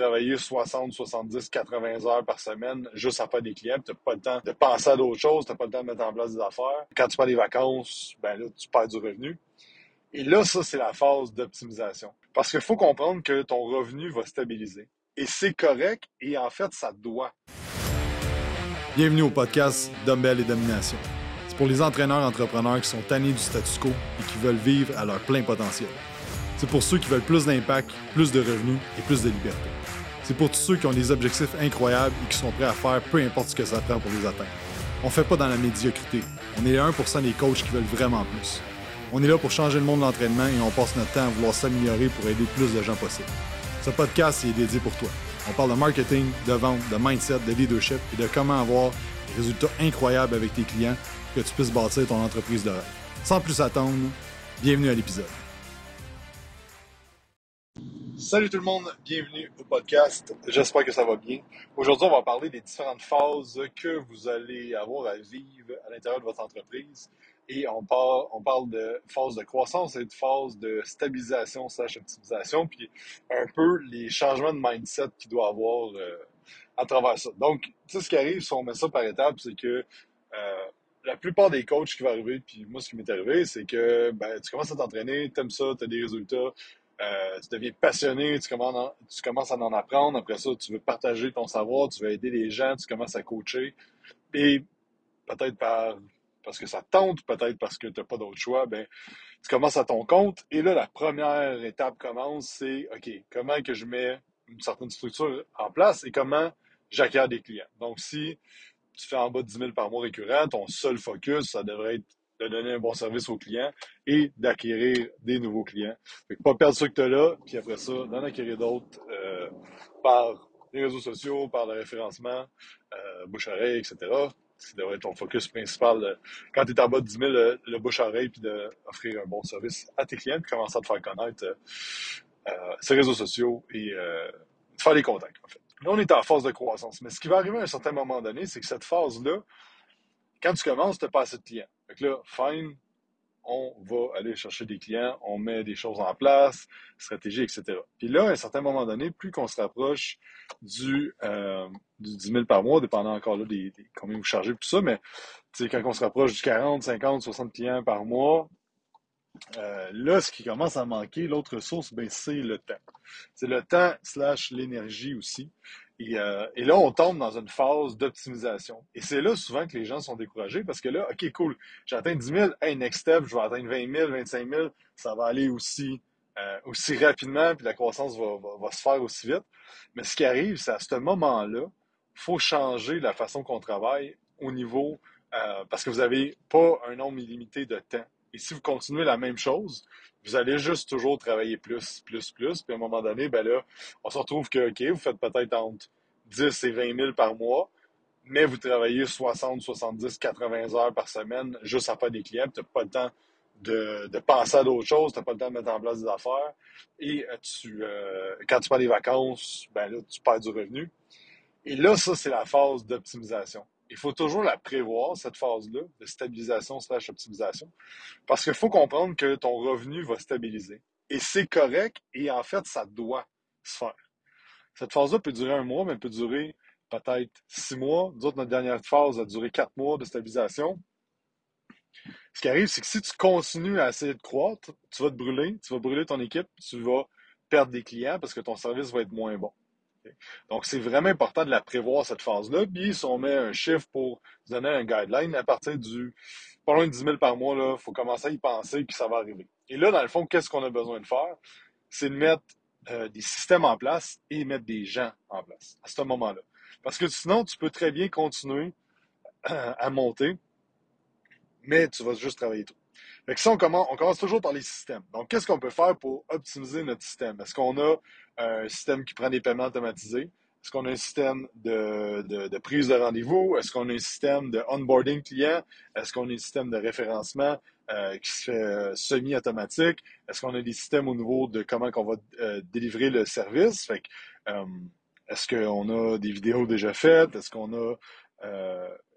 travailler 60, 70, 80 heures par semaine juste à faire des clients, tu n'as pas le temps de penser à d'autres choses, tu n'as pas le temps de mettre en place des affaires. Quand tu prends des vacances, ben là, tu perds du revenu. Et là, ça, c'est la phase d'optimisation. Parce qu'il faut comprendre que ton revenu va stabiliser. Et c'est correct, et en fait, ça doit. Bienvenue au podcast Dumbbell et Domination. C'est pour les entraîneurs entrepreneurs qui sont tannés du statu quo et qui veulent vivre à leur plein potentiel. C'est pour ceux qui veulent plus d'impact, plus de revenus et plus de liberté. C'est pour tous ceux qui ont des objectifs incroyables et qui sont prêts à faire peu importe ce que ça prend pour les atteindre. On fait pas dans la médiocrité. On est les 1% des coachs qui veulent vraiment plus. On est là pour changer le monde de l'entraînement et on passe notre temps à vouloir s'améliorer pour aider plus de gens possible. Ce podcast est dédié pour toi. On parle de marketing, de vente, de mindset, de leadership et de comment avoir des résultats incroyables avec tes clients pour que tu puisses bâtir ton entreprise de rêve. Sans plus attendre, bienvenue à l'épisode. Salut tout le monde, bienvenue au podcast. J'espère que ça va bien. Aujourd'hui, on va parler des différentes phases que vous allez avoir à vivre à l'intérieur de votre entreprise. Et on parle, on parle de phase de croissance et de phase de stabilisation slash optimisation, puis un peu les changements de mindset qu'il doit avoir euh, à travers ça. Donc, tu sais, ce qui arrive, si on met ça par étapes, c'est que euh, la plupart des coachs qui vont arriver, puis moi, ce qui m'est arrivé, c'est que ben, tu commences à t'entraîner, tu aimes ça, tu as des résultats, euh, tu deviens passionné, tu commences, à en apprendre. Après ça, tu veux partager ton savoir, tu veux aider les gens, tu commences à coacher. Et peut-être par parce que ça tente, peut-être parce que tu n'as pas d'autre choix, ben, tu commences à ton compte. Et là, la première étape commence, c'est OK, comment que je mets une certaine structure en place et comment j'acquiers des clients? Donc, si tu fais en bas de 10 000 par mois récurrent, ton seul focus, ça devrait être de donner un bon service aux clients et d'acquérir des nouveaux clients. Fait que pas perdre ce que tu as là, puis après ça, d'en acquérir d'autres euh, par les réseaux sociaux, par le référencement, euh, bouche-oreille, etc. Ça devrait être ton focus principal quand tu es en bas de 10 000, le, bouche-oreille, puis d'offrir un bon service à tes clients, puis commencer à te faire connaître euh, euh ces réseaux sociaux et euh, de faire des contacts, en fait. Là, on est en phase de croissance. Mais ce qui va arriver à un certain moment donné, c'est que cette phase-là, quand tu commences, tu n'as pas assez de clients. Fait que là, fine, on va aller chercher des clients, on met des choses en place, stratégie, etc. Puis là, à un certain moment donné, plus qu'on se rapproche du, euh, du 10 000 par mois, dépendant encore là des, combien vous chargez, tout ça, mais quand on se rapproche du 40, 50, 60 clients par mois, euh, là, ce qui commence à manquer, l'autre ressource, ben, c'est le temps. C'est le temps slash l'énergie aussi. Euh, et, là, on tombe dans une phase d'optimisation. Et c'est là souvent que les gens sont découragés parce que là, OK, cool, j'ai atteint 10 000, hey, next step, je vais atteindre 20 000, 25 000, ça va aller aussi, euh, aussi rapidement, puis la croissance va, se faire aussi vite. Mais ce qui arrive, c'est à ce moment-là, il faut changer la façon qu'on travaille au niveau, parce que vous n'avez pas un nombre illimité de temps. Et si vous continuez la même chose, vous allez juste toujours travailler plus, plus, plus. Puis à un moment donné, ben là, on se retrouve que, OK, vous faites peut-être entre 10 et 20 000 par mois, mais vous travaillez 60, 70, 80 heures par semaine juste à faire des clients. Tu n'as pas le temps de, penser à d'autres choses, tu n'as pas le temps de mettre en place des affaires. Et euh, euh, quand tu prends des vacances, ben là, tu perds du revenu. Et là, ça, c'est la phase d'optimisation il faut toujours la prévoir, cette phase-là, de stabilisation slash optimisation, parce qu'il faut comprendre que ton revenu va stabiliser. Et c'est correct, et en fait, ça doit se faire. Cette phase-là peut durer un mois, mais elle peut durer peut-être six mois. Nous notre dernière phase a duré quatre mois de stabilisation. Ce qui arrive, c'est que si tu continues à essayer de croître, tu vas te brûler, tu vas brûler ton équipe, tu vas perdre des clients parce que ton service va être moins bon. Donc, c'est vraiment important de la prévoir, cette phase-là. Puis, si on met un chiffre pour donner un guideline, à partir du pas loin de 10 000 par mois, il faut commencer à y penser, puis ça va arriver. Et là, dans le fond, qu'est-ce qu'on a besoin de faire? C'est de mettre euh, des systèmes en place et mettre des gens en place à ce moment-là. Parce que sinon, tu peux très bien continuer à monter, mais tu vas juste travailler tout. Fait que ça, on commence, toujours par les systèmes. Donc, qu'est-ce qu'on peut faire pour optimiser notre système? Est-ce qu'on a un système qui prend des paiements automatisés? Est-ce qu'on a un système de, de, prise de rendez-vous? Est-ce qu'on a un système de onboarding client? Est-ce qu'on a un système de référencement euh, qui se fait euh, semi-automatique? Est-ce qu'on a des systèmes au niveau de comment on va euh, délivrer le service? Fait que, est-ce qu'on a des vidéos déjà faites? Est-ce qu'on a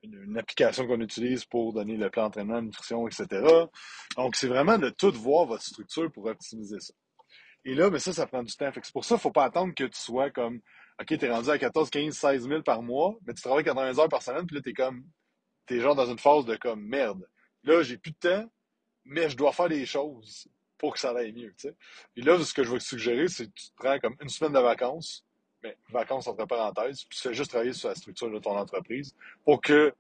une, application qu'on utilise pour donner le plan d'entraînement, nutrition, etc. Donc, c'est vraiment de tout voir votre structure pour optimiser ça. Et là, mais ça, ça prend du temps. c'est pour ça qu'il ne faut pas attendre que tu sois comme, OK, tu es rendu à 14, 15, 16 000 par mois, mais tu travailles 80 heures par semaine, puis là, tu es comme, tu es genre dans une phase de comme, merde. Là, j'ai plus de temps, mais je dois faire des choses pour que ça aille mieux. Et là, ce que je vais te suggérer, c'est que tu te prends comme une semaine de vacances, vacances entre parenthèses, puis tu fais juste travailler sur la structure de ton entreprise pour que,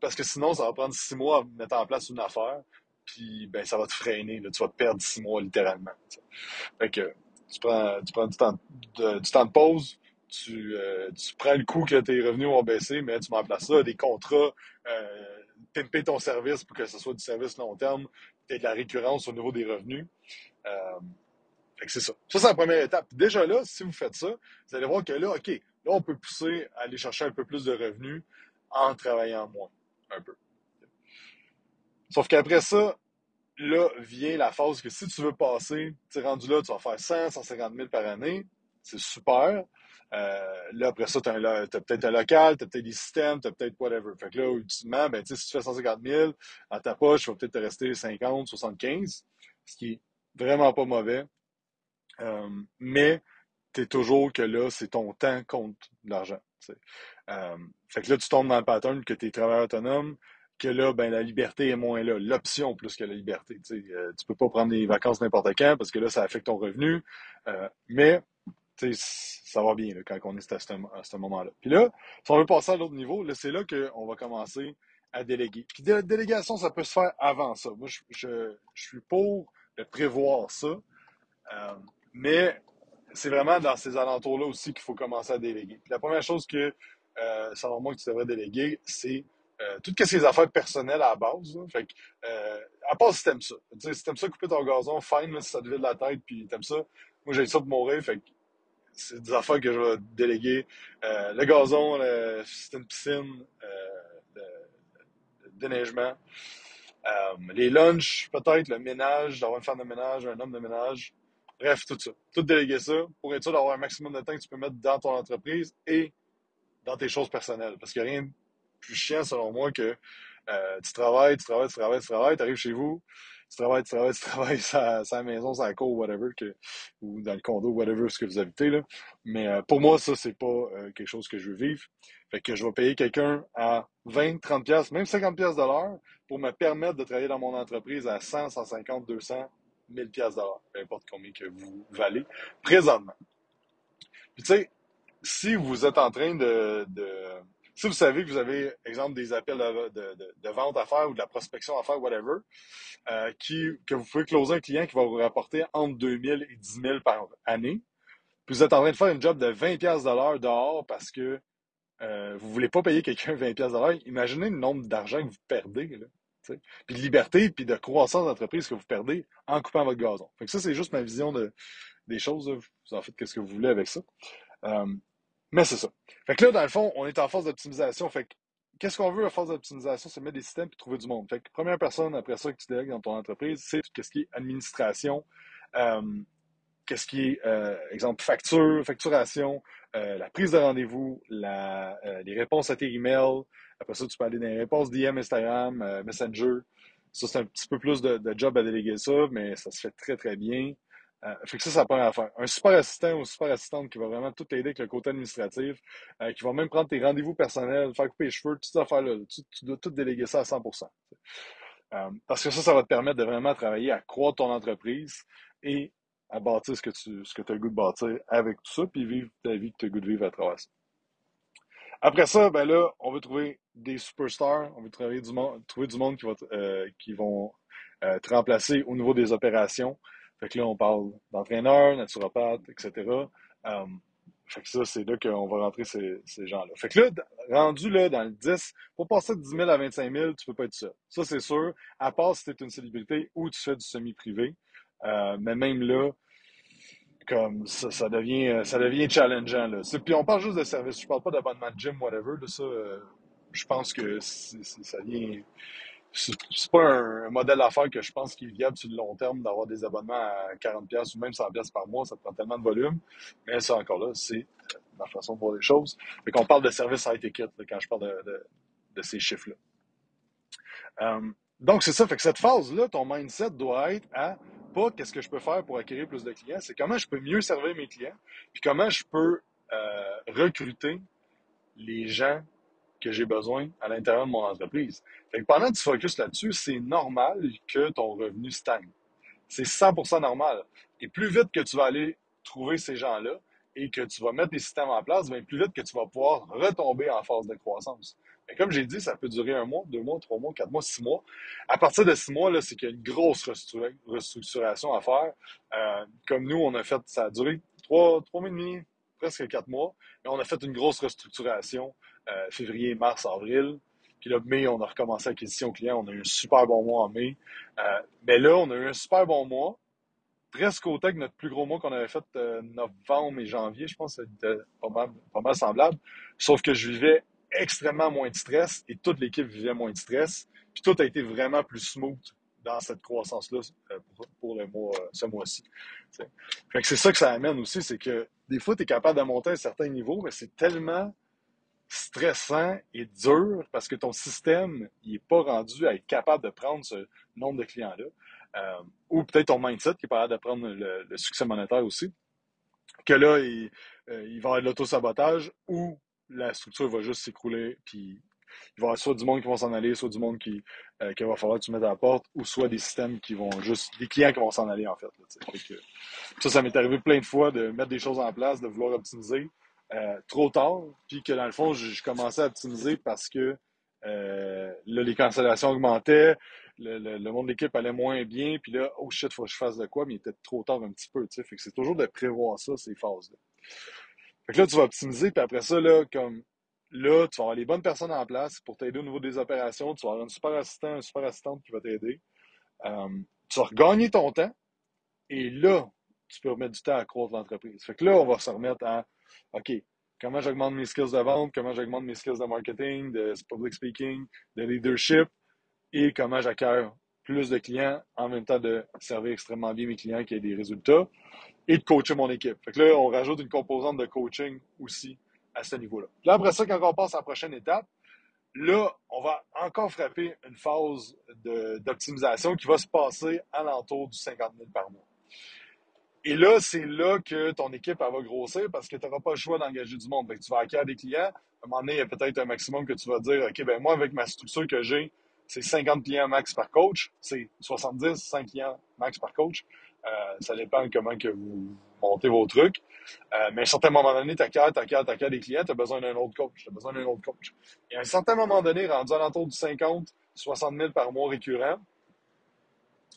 parce que sinon, ça va prendre six mois à mettre en place une affaire, puis ben, ça va te freiner, là, tu vas perdre six mois littéralement. Fait que tu prends, du, temps de, pause, tu, euh, tu prends le coup que tes revenus vont baisser, mais tu mets en place ça, des contrats, euh, pimper ton service pour que ce soit du service long terme, peut-être de la récurrence au niveau des revenus. Euh, fait que c'est ça. Ça, c'est la première étape. Déjà là, si vous faites ça, vous allez voir que là, OK, là, on peut pousser à aller chercher un peu plus de revenus en travaillant moins, un peu. Sauf qu'après ça, là vient la phase que si tu veux passer, tu es rendu là, tu vas faire 100, 150 000 par année, c'est super. Euh, là, après ça, tu as, peut-être un local, tu as peut-être des systèmes, tu as peut-être whatever. Fait que là, ultimement, ben, si tu fais 150 000, à ta poche, il va peut-être te rester 50, 75, ce qui est vraiment pas mauvais. Euh, mais tu es toujours que là, c'est ton temps contre l'argent. Euh, fait que là, tu tombes dans le pattern que tu es travailleur autonome, que là, ben, la liberté est moins là. L'option plus que la liberté. Tu euh, peux pas prendre des vacances n'importe quand parce que là, ça affecte ton revenu. Euh, mais ça va bien quand on est à ce, moment-là. Puis là, si on veut passer à l'autre niveau, c'est là qu'on va commencer à déléguer. Puis la délégation, ça peut se faire avant ça. Moi, je, suis pour prévoir ça. Euh, mais c'est vraiment dans ces alentours-là aussi qu'il faut commencer à déléguer. La première chose que, euh, selon moi, que tu devrais déléguer, c'est euh, toutes ces affaires personnelles à la base. Fait que, euh, à part si t'aimes ça. si t'aimes ça couper ton gazon, fine, si ça te vide la tête, puis t'aimes ça. Moi, j'ai ça pour mourir, fait que c'est des affaires que je vais déléguer. Euh, le gazon, c'est une piscine, de, de, déneigement. les lunchs, peut-être, le ménage, d'avoir une femme de ménage, un homme de ménage. Bref, tout ça. Tout déléguer ça pour être sûr d'avoir un maximum de temps que tu peux mettre dans ton entreprise et dans tes choses personnelles. Parce qu'il n'y a rien plus chiant, selon moi, que euh, tu travailles, tu travailles, tu travailles, tu travailles, tu arrives chez vous, tu travailles, tu travailles, tu travailles à la maison, à la cour, whatever, que, ou dans le condo, whatever, ce que vous habitez. Là. Mais euh, pour moi, ça, c'est pas euh, quelque chose que je veux vivre. Fait que je vais payer quelqu'un à 20, 30 pièces, même 50 pièces de l'heure pour me permettre de travailler dans mon entreprise à 100, 150, 200, 1000 pièces l'heure, peu importe combien que vous valez présentement. Puis tu sais, si vous êtes en train de si vous savez que vous avez, exemple, des appels de, vente à faire ou de la prospection à faire, whatever, euh, qui, que vous pouvez closer un client qui va vous rapporter entre 2000 et 10 000 par année, puis vous êtes en train de faire une job de 20 pièces dehors parce que euh, vous ne voulez pas payer quelqu'un 20 pièces imaginez le nombre d'argent que vous perdez, là, puis de liberté, puis de croissance d'entreprise que vous perdez en coupant votre gazon. Fait que ça, c'est juste ma vision de, des choses. Vous en faites qu'est-ce que vous voulez avec ça. Euh, mais c'est ça. Fait que là, dans le fond, on est en phase d'optimisation. Fait que qu'est-ce qu'on veut à phase d'optimisation? C'est mettre des systèmes et trouver du monde. Fait que première personne après ça que tu délègues dans ton entreprise, c'est qu'est-ce qui est administration, euh, qu'est-ce qui est, euh, exemple, facture, facturation, euh, la prise de rendez-vous, les réponses à tes emails. Après ça, tu peux aller dans les réponses DM, Instagram, Messenger. Ça, c'est un petit peu plus de, de, job à déléguer ça, mais ça se fait très, très bien. Euh, fait que ça, c'est la première affaire. Un super assistant ou super assistante qui va vraiment tout t'aider avec le côté administratif, euh, qui va même prendre tes rendez-vous personnels, faire couper les cheveux, toutes ces affaires-là. Tu, dois tout déléguer ça à 100% euh, Parce que ça, ça va te permettre de vraiment travailler à croître ton entreprise et à bâtir ce que tu ce que as le goût de bâtir avec tout ça, puis vivre ta vie que tu as le goût de vivre à travers ça. Après ça, ben là, on veut trouver des superstars, on veut trouver du monde, trouver du monde qui, va, qui vont te remplacer au niveau des opérations. Fait que là, on parle d'entraîneurs, naturopathes, etc. Euh, fait que ça, c'est là qu'on va rentrer ces, gens-là. Fait que là, rendu là dans le 10, pour passer de 10 000 à 25 000, tu peux pas être ça. Ça, c'est sûr, à part si tu es une célébrité ou tu fais du semi-privé. Euh, mais même là, comme ça, devient ça devient challengeant. Là. Puis on parle juste de service. Je parle pas d'abonnement de gym, whatever. ça, euh, je pense que ça vient c'est pas un, modèle d'affaires que je pense qu'il est viable sur le long terme d'avoir des abonnements à 40$ ou même 100$ par mois. Ça prend tellement de volume. Mais ça, encore là, c'est ma façon de voir les choses. Fait qu'on parle de service high ticket quand je parle de, de, ces chiffres-là. Euh, donc, c'est ça. Fait que cette phase-là, ton mindset doit être à pas qu'est-ce que je peux faire pour acquérir plus de clients, c'est comment je peux mieux servir mes clients, puis comment je peux euh, recruter les gens que j'ai besoin à l'intérieur de mon entreprise. Fait pendant que tu focuses là-dessus, c'est normal que ton revenu stagne. C'est 100% normal. Et plus vite que tu vas aller trouver ces gens-là et que tu vas mettre des systèmes en place, bien plus vite que tu vas pouvoir retomber en phase de croissance. Comme j'ai dit, ça peut durer un mois, deux mois, trois mois, quatre mois, six mois. À partir de six mois, là, c'est qu'il y a une grosse restructuration à faire. Euh, comme nous, on a fait, ça a duré trois, trois mois et demi, presque quatre mois. Et on a fait une grosse restructuration euh, février, mars, avril. Puis là, mai, on a recommencé l'acquisition client. On a eu un super bon mois en mai. Euh, mais là, on a eu un super bon mois. Presque autant que notre plus gros mois qu'on avait fait novembre et janvier. Je pense que c'était pas mal, pas mal semblable. Sauf que je vivais extrêmement moins de stress et toute l'équipe vivait moins de stress. Puis tout a été vraiment plus smooth dans cette croissance-là euh, pour, le mois, euh, ce mois-ci. C'est ça que ça amène aussi, c'est que des fois, tu es capable de monter à un certain niveau, mais c'est tellement stressant et dur parce que ton système n'est pas rendu à être capable de prendre ce nombre de clients-là. Euh, ou peut-être ton mindset qui est pas capable de prendre le, succès monétaire aussi. Que là, il, il va y avoir de l'auto-sabotage ou la structure va juste s'écrouler, puis il va y avoir soit du monde qui va s'en aller, soit du monde qui, euh, qu'il va falloir que tu mettes à la porte, ou soit des systèmes qui vont juste, des clients qui vont s'en aller, en fait. ça, ça m'est arrivé plein de fois de mettre des choses en place, de vouloir optimiser euh, trop tard, puis que dans le fond, je, commençais à optimiser parce que euh, là, les cancellations augmentaient, le, le, monde de l'équipe allait moins bien, puis là, oh shit, faut que je fasse de quoi, mais il était trop tard un petit peu, tu sais. Que c'est toujours de prévoir ça, ces phases-là. Fait que là, tu vas optimiser, puis après ça, là, comme là, tu vas avoir les bonnes personnes en place pour t'aider au niveau des opérations. Tu vas avoir un super assistant, une super assistante qui va t'aider. Euh, tu vas regagner ton temps. Et là, tu peux remettre du temps à croître l'entreprise. Fait que là, on va se remettre à OK, comment j'augmente mes skills de vente, comment j'augmente mes skills de marketing, de public speaking, de leadership, et comment j'acquiers plus de clients en même temps de servir extrêmement bien mes clients qui aient des résultats et de coacher mon équipe. Fait que là, on rajoute une composante de coaching aussi à ce niveau-là. Là, après ça, quand on passe à la prochaine étape, là, on va encore frapper une phase d'optimisation qui va se passer à l'entour du 50 000 par mois. Et là, c'est là que ton équipe va grossir parce que tu n'auras pas le choix d'engager du monde. tu vas acquérir des clients. À un moment donné, il y a peut-être un maximum que tu vas dire, OK, ben moi, avec ma structure que j'ai, c'est 50 clients max par coach. C'est 70, 5 clients max par coach. Euh, ça dépend comment que vous montez vos trucs. Euh, mais à un certain moment donné, tu as tu tu des clients, tu as besoin d'un autre coach. Tu as besoin d'un autre coach. Et à un certain moment donné, rendu à l'entour du 50, 60 000 par mois récurrent,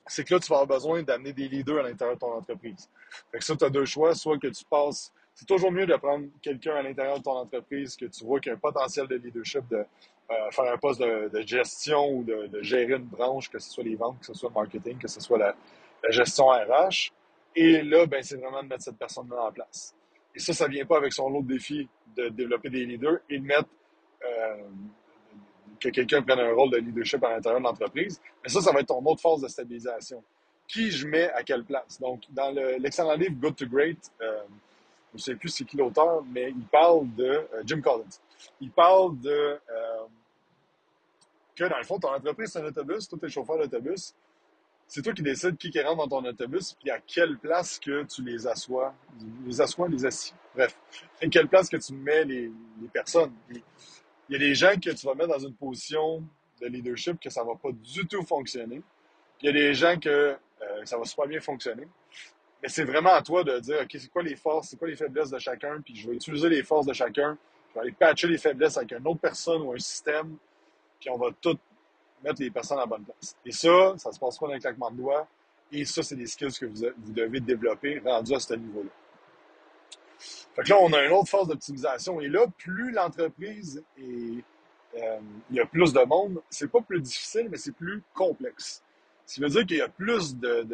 c'est que là, tu vas avoir besoin d'amener des leaders à l'intérieur de ton entreprise. Fait que ça, tu as deux choix. Soit que tu passes. C'est toujours mieux de prendre quelqu'un à l'intérieur de ton entreprise que tu vois qu'il y a un potentiel de leadership, de euh, faire un poste de, gestion ou de, gérer une branche, que ce soit les ventes, que ce soit le marketing, que ce soit la, gestion RH. Et là, ben, c'est vraiment de mettre cette personne-là en place. Et ça, ça vient pas avec son lot de défi de développer des leaders et de mettre euh, que quelqu'un prenne un rôle de leadership à l'intérieur de l'entreprise. Mais ça, ça va être ton autre force de stabilisation. Qui je mets à quelle place? Donc, dans l'excellent livre Good to Great, euh, je ne sais plus c'est qui l'auteur, mais il parle de euh, Jim Collins. Il parle de que dans le fond, ton entreprise, c'est un autobus, toi, tu es chauffeur d'autobus, c'est toi qui décides qui, qui rentre dans ton autobus, puis à quelle place que tu les assois, les assois, les assis. Bref, à quelle place que tu mets les, personnes. il y a des gens que tu vas mettre dans une position de leadership que ça va pas du tout fonctionner. Il y a des gens que euh, ça va super bien fonctionner. Mais c'est vraiment à toi de dire, OK, c'est quoi les forces, c'est quoi les faiblesses de chacun, puis je vais utiliser les forces de chacun. Je vais aller patcher les faiblesses avec une autre personne ou un système, puis on va tout mettre les personnes à la bonne place. Et ça, ça se passe pas d'un claquement de doigts. Et ça, c'est des skills que vous, devez développer rendu à ce niveau-là. Fait que là, on a une autre phase d'optimisation. Et là, plus l'entreprise est, euh, il y a plus de monde, c'est pas plus difficile, mais c'est plus complexe. Ce qui veut dire qu'il y a plus de,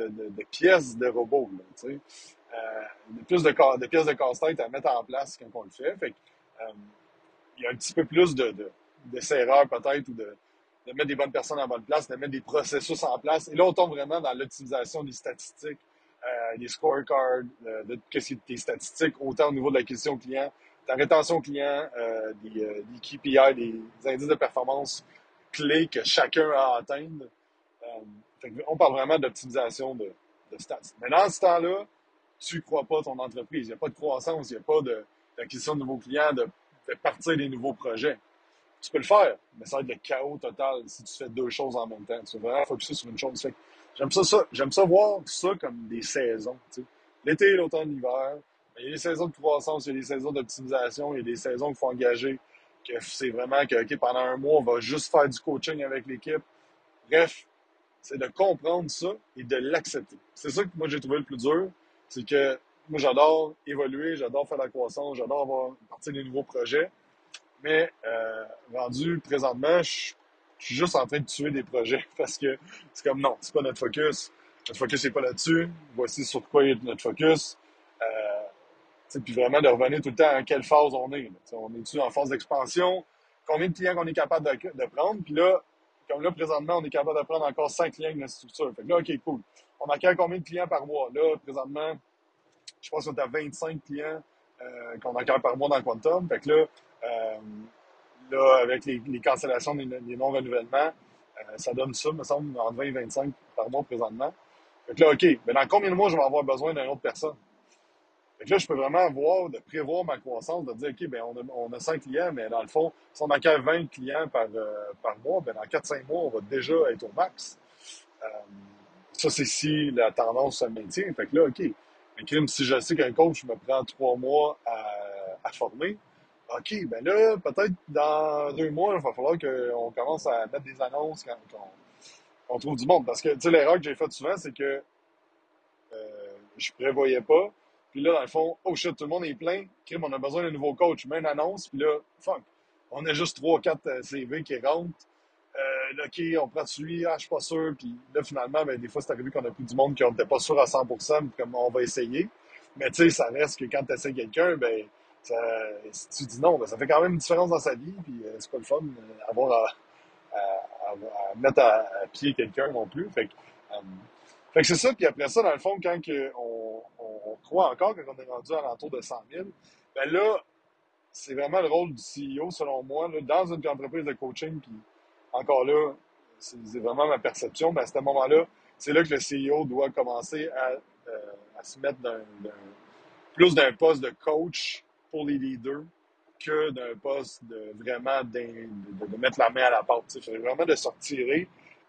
pièces de robots, là. Euh, plus de, de, pièces de casse-tête à mettre en place quand on le fait. Fait que, euh, il y a un petit peu plus de, de, d'essais-erreurs peut-être ou de, de mettre des bonnes personnes en bonne place, de mettre des processus en place. Et là, on tombe vraiment dans l'optimisation des statistiques, euh, des scorecards, de, de tes statistiques, autant au niveau de l'acquisition client, ta rétention client, euh, des, euh, des, KPI, des, indices de performance clés que chacun a à atteindre. On parle vraiment d'optimisation de, de stats. Mais dans ce temps-là, tu ne crois pas ton entreprise. Il n'y a pas de croissance, il n'y a pas d'acquisition de, nouveaux clients, de, de, partir des nouveaux projets. Tu peux le faire, mais ça va être le chaos total si tu fais deux choses en même temps. Tu vas vraiment focuser sur une chose. J'aime ça, ça j'aime ça voir ça comme des saisons. L'été, l'automne, l'hiver. Il y a des saisons de croissance, il y a des saisons d'optimisation, il y a des saisons qu'il faut engager, que c'est vraiment que pendant un mois, on va juste faire du coaching avec l'équipe. Bref, c'est de comprendre ça et de l'accepter. C'est ça que moi j'ai trouvé le plus dur. C'est que moi j'adore évoluer, j'adore faire la croissance, j'adore partir des nouveaux projets. Mais euh, rendu présentement, je suis juste en train de tuer des projets parce que c'est comme non, c'est pas notre focus. Notre focus n'est pas là-dessus. Voici sur quoi est notre focus. Euh, puis vraiment de revenir tout le temps à quelle phase on est. On est-tu en phase d'expansion? Combien de clients on est capable de, de prendre? Puis là, comme là, présentement, on est capable de prendre encore 5 clients avec notre structure. Fait que là, OK, cool. On accueille combien de clients par mois? Là, présentement, je pense qu'on est à 25 clients euh, qu'on accueille par mois dans Quantum. Fait que là, là avec les, les cancellations des, non-renouvellements, euh, ça donne ça, me semble, entre 20 et 25 par mois présentement. Fait que là, OK, mais dans combien de mois je vais avoir besoin d'une autre personne? Fait que là, je peux vraiment voir, de prévoir ma croissance, de dire, OK, ben on, a, on a 5 clients, mais dans le fond, si on accueille 20 clients par, euh, par mois, ben dans 4-5 mois, on va déjà être au max. Euh, ça, c'est si la tendance se maintient. Fait que là, OK. Mais si je sais qu'un coach me prend 3 mois à former, OK, ben là, peut-être dans deux mois, il va falloir qu'on commence à mettre des annonces quand on, trouve du monde. Parce que, tu sais, l'erreur que j'ai faite souvent, c'est que euh, je prévoyais pas puis là, dans le fond, oh shit, tout le monde est plein. Crime, on a besoin d'un nouveau coach. Mets une annonce. Puis là, fuck. On a juste 3-4 euh, CV qui rentrent. Euh, OK, on prend celui, ah, je suis pas sûr. Puis là, finalement, ben, des fois, c'est arrivé qu'on a pris du monde qui n'était pas sûr à 100% comme on va essayer. Mais tu sais, ça reste que quand tu essaies quelqu'un, ben, ça, si tu dis non, ben, ça fait quand même une différence dans sa vie. Puis euh, c'est pas le fun euh, à, à, à, mettre à, pied quelqu'un non plus. Fait que, euh, que c'est ça. Puis après ça, dans le fond, quand on, croit encore quand on est rendu à l'entour de 100 000, ben là, c'est vraiment le rôle du CEO, selon moi, là, dans une entreprise de coaching. Puis encore là, c'est vraiment ma perception, mais à ce moment-là, c'est là que le CEO doit commencer à, euh, à se mettre dans, plus d'un poste de coach pour les leaders que d'un poste de vraiment de, mettre la main à la pâte. C'est vraiment de sortir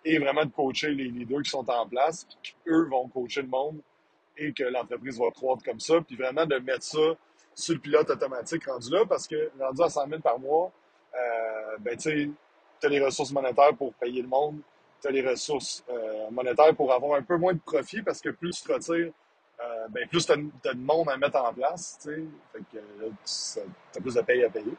et vraiment de coacher les leaders qui sont en place, qui eux vont coacher le monde et que l'entreprise va croître comme ça, puis vraiment de mettre ça sur le pilote automatique rendu là, parce que rendu à 100 000 par mois, euh, ben, tu as les ressources monétaires pour payer le monde, tu as les ressources euh, monétaires pour avoir un peu moins de profit, parce que plus tu retires, euh, ben, plus tu as, de monde à mettre en place, tu sais, fait que tu as plus de paye à payer.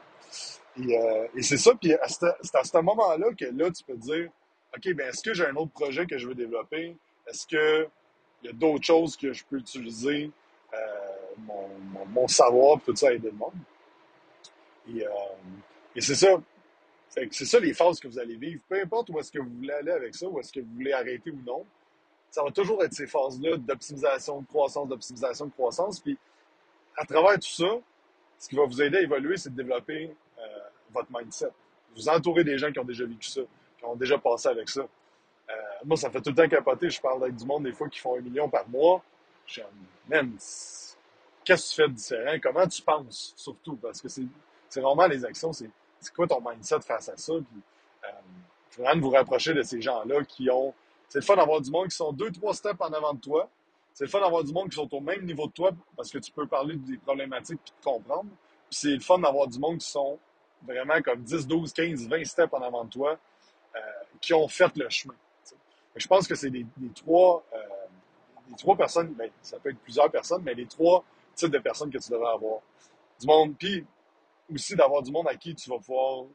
Et, euh, et c'est ça, puis c'est à ce moment-là que là, tu peux dire, OK, ben est-ce que j'ai un autre projet que je veux développer? Est-ce que il y a d'autres choses que je peux utiliser euh, mon, mon, savoir pour tout ça aider le monde? Et, euh, et c'est ça. C'est ça les phases que vous allez vivre. Peu importe où est-ce que vous voulez aller avec ça, où est-ce que vous voulez arrêter ou non, ça va toujours être ces phases-là d'optimisation, de croissance, d'optimisation, de croissance. Puis à travers tout ça, ce qui va vous aider à évoluer, c'est de développer euh, votre mindset. Vous entourez des gens qui ont déjà vécu ça, qui ont déjà passé avec ça. Euh, moi, ça fait tout le temps capoter. Je parle avec du monde des fois qui font un million par mois. Je suis même, qu'est-ce que tu fais de différent? Comment tu penses, surtout? Parce que c'est vraiment les actions, c'est quoi ton mindset face à ça? Puis, euh, vraiment de vous rapprocher de ces gens-là qui ont. C'est le fun d'avoir du monde qui sont deux, trois steps en avant de toi. C'est le fun d'avoir du monde qui sont au même niveau de toi parce que tu peux parler des problématiques et te comprendre. Puis c'est le fun d'avoir du monde qui sont vraiment comme 10, 12, 15, 20 steps en avant de toi, euh, qui ont fait le chemin. Je pense que c'est les, trois, euh, les trois personnes, ben, ça peut être plusieurs personnes, mais les trois types de personnes que tu devrais avoir. Du monde, puis aussi d'avoir du monde à qui tu vas pouvoir euh,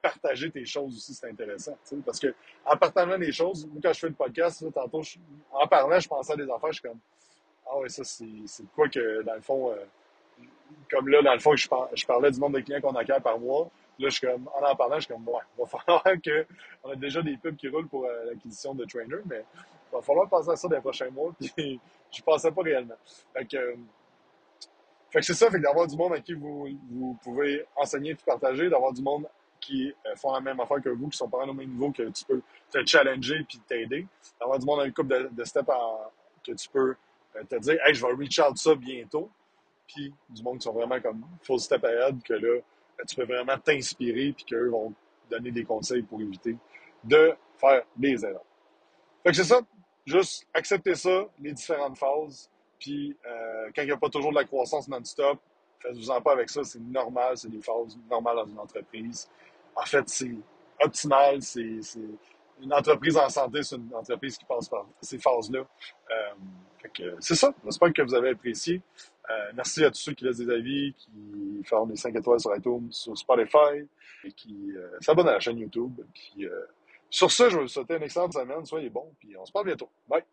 partager tes choses aussi, c'est intéressant. Parce que en partageant des choses, quand je fais le podcast, tantôt, en parlant, je pensais à des affaires, je suis comme Ah ouais, ça, c'est quoi que, dans le fond, euh, comme là, dans le fond, je, parlais du nombre de clients qu'on acquiert par mois. Là, je suis comme, en en parlant, je suis comme, ouais, il va falloir que. On a déjà des pubs qui roulent pour euh, l'acquisition de trainer, mais il va falloir penser à ça dans les prochains mois, puis je pensais pas réellement. Fait que, euh, fait que c'est ça, fait d'avoir du monde à qui vous, vous pouvez enseigner et partager, d'avoir du monde qui euh, font la même affaire que vous, qui sont pas au même niveau, que tu peux te challenger puis t'aider, d'avoir du monde à une couple de, steps que tu peux euh, te dire, hey, je vais reach ça bientôt. Puis du monde qui sont vraiment comme full step ahead, que là, euh, tu peux vraiment t'inspirer, puis qu'eux vont donner des conseils pour éviter de faire des erreurs. Fait que c'est ça. Juste accepter ça, les différentes phases. Puis quand il n'y a pas toujours de la croissance non-stop, faites-vous-en pas avec ça. C'est normal, c'est des phases normales dans une entreprise. En fait, c'est optimal, c'est une entreprise en santé, c'est une entreprise qui passe par ces phases-là. Euh, c'est ça. J'espère que vous avez apprécié. Euh, merci à tous ceux qui laissent des avis, qui font des 5 étoiles sur iTunes, sur Spotify, et qui euh, s'abonnent à la chaîne YouTube. Puis, sur ce, je vous souhaiter une excellente semaine. Soyez bons, puis on se parle bientôt. Bye!